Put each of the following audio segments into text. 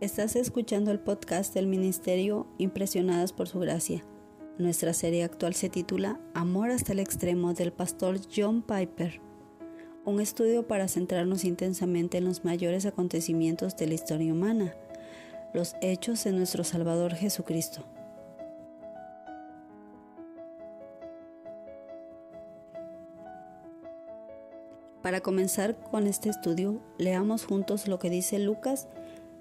Estás escuchando el podcast del Ministerio Impresionadas por Su Gracia. Nuestra serie actual se titula Amor hasta el extremo del pastor John Piper, un estudio para centrarnos intensamente en los mayores acontecimientos de la historia humana, los hechos de nuestro Salvador Jesucristo. Para comenzar con este estudio, leamos juntos lo que dice Lucas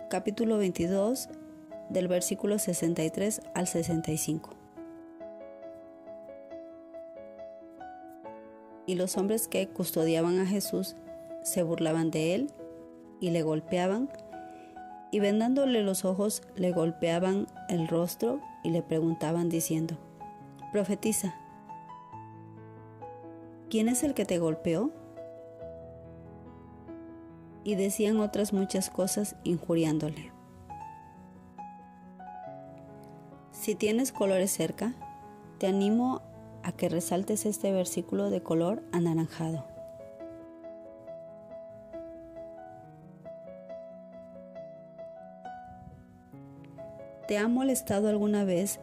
capítulo 22 del versículo 63 al 65. Y los hombres que custodiaban a Jesús se burlaban de él y le golpeaban, y vendándole los ojos le golpeaban el rostro y le preguntaban diciendo, Profetiza, ¿quién es el que te golpeó? Y decían otras muchas cosas injuriándole. Si tienes colores cerca, te animo a que resaltes este versículo de color anaranjado. ¿Te ha molestado alguna vez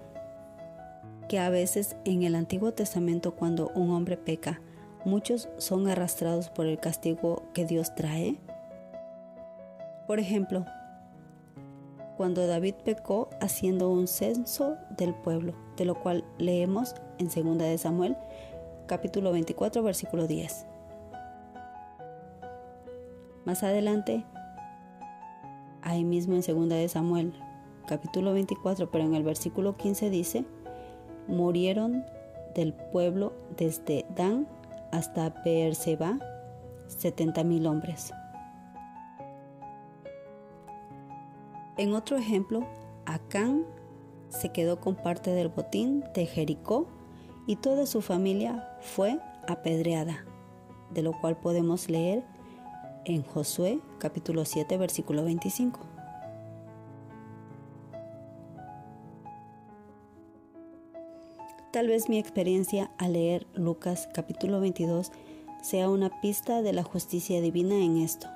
que a veces en el Antiguo Testamento cuando un hombre peca, muchos son arrastrados por el castigo que Dios trae? Por ejemplo, cuando David pecó haciendo un censo del pueblo, de lo cual leemos en 2 de Samuel, capítulo 24, versículo 10. Más adelante, ahí mismo en 2 de Samuel, capítulo 24, pero en el versículo 15 dice, murieron del pueblo desde Dan hasta Beerseba 70 mil hombres. En otro ejemplo, Acán se quedó con parte del botín de Jericó y toda su familia fue apedreada, de lo cual podemos leer en Josué capítulo 7 versículo 25. Tal vez mi experiencia al leer Lucas capítulo 22 sea una pista de la justicia divina en esto.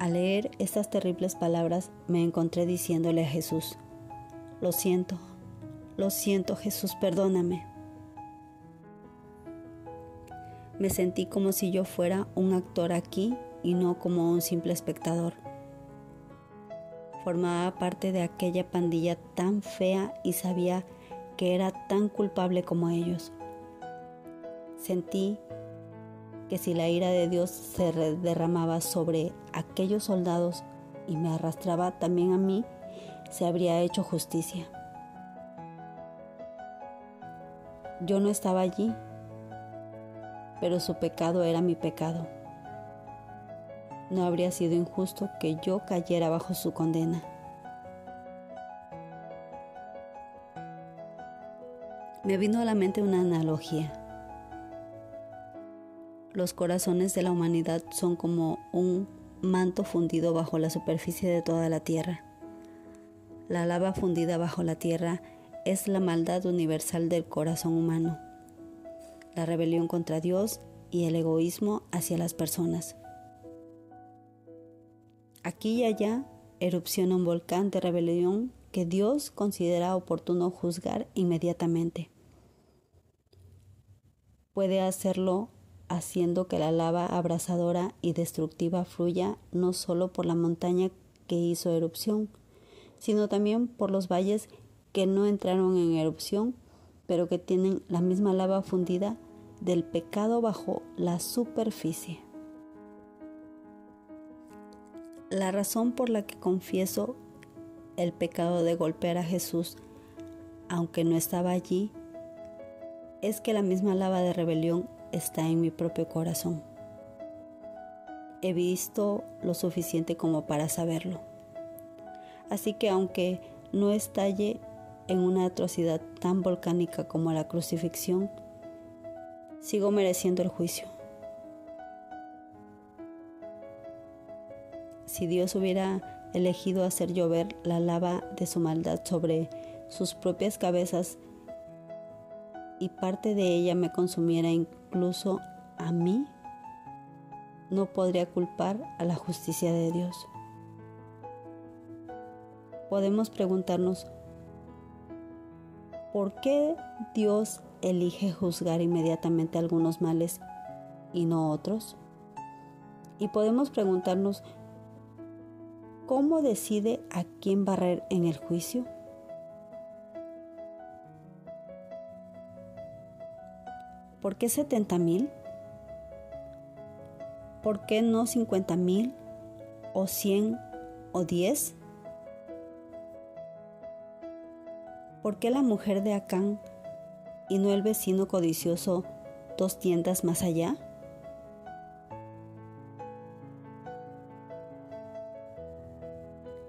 Al leer estas terribles palabras me encontré diciéndole a Jesús, lo siento, lo siento Jesús, perdóname. Me sentí como si yo fuera un actor aquí y no como un simple espectador. Formaba parte de aquella pandilla tan fea y sabía que era tan culpable como ellos. Sentí que si la ira de Dios se derramaba sobre aquellos soldados y me arrastraba también a mí, se habría hecho justicia. Yo no estaba allí, pero su pecado era mi pecado. No habría sido injusto que yo cayera bajo su condena. Me vino a la mente una analogía. Los corazones de la humanidad son como un manto fundido bajo la superficie de toda la tierra. La lava fundida bajo la tierra es la maldad universal del corazón humano, la rebelión contra Dios y el egoísmo hacia las personas. Aquí y allá erupciona un volcán de rebelión que Dios considera oportuno juzgar inmediatamente. Puede hacerlo haciendo que la lava abrasadora y destructiva fluya no solo por la montaña que hizo erupción, sino también por los valles que no entraron en erupción, pero que tienen la misma lava fundida del pecado bajo la superficie. La razón por la que confieso el pecado de golpear a Jesús, aunque no estaba allí, es que la misma lava de rebelión está en mi propio corazón. He visto lo suficiente como para saberlo. Así que aunque no estalle en una atrocidad tan volcánica como la crucifixión, sigo mereciendo el juicio. Si Dios hubiera elegido hacer llover la lava de su maldad sobre sus propias cabezas y parte de ella me consumiera incluso a mí, no podría culpar a la justicia de Dios. Podemos preguntarnos, ¿por qué Dios elige juzgar inmediatamente algunos males y no otros? Y podemos preguntarnos, ¿cómo decide a quién barrer en el juicio? ¿Por qué 70 mil? ¿Por qué no 50 mil o 100 o 10? ¿Por qué la mujer de Acán y no el vecino codicioso dos tiendas más allá?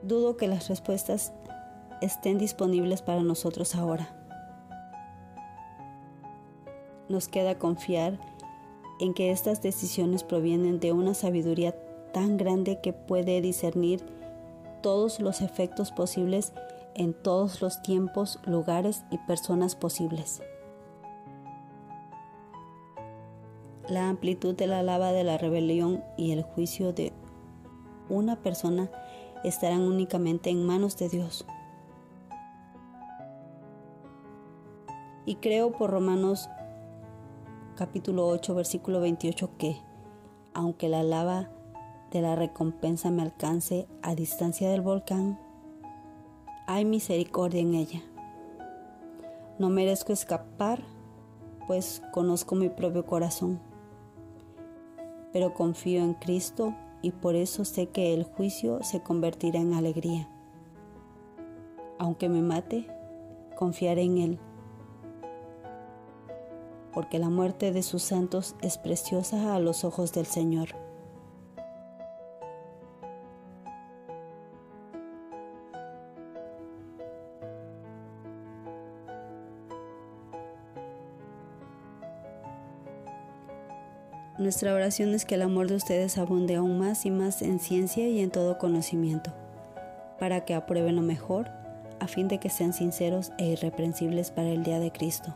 Dudo que las respuestas estén disponibles para nosotros ahora. Nos queda confiar en que estas decisiones provienen de una sabiduría tan grande que puede discernir todos los efectos posibles en todos los tiempos, lugares y personas posibles. La amplitud de la lava de la rebelión y el juicio de una persona estarán únicamente en manos de Dios. Y creo por Romanos capítulo 8 versículo 28 que, aunque la lava de la recompensa me alcance a distancia del volcán, hay misericordia en ella. No merezco escapar, pues conozco mi propio corazón, pero confío en Cristo y por eso sé que el juicio se convertirá en alegría. Aunque me mate, confiaré en Él, porque la muerte de sus santos es preciosa a los ojos del Señor. Nuestra oración es que el amor de ustedes abunde aún más y más en ciencia y en todo conocimiento, para que aprueben lo mejor, a fin de que sean sinceros e irreprensibles para el día de Cristo,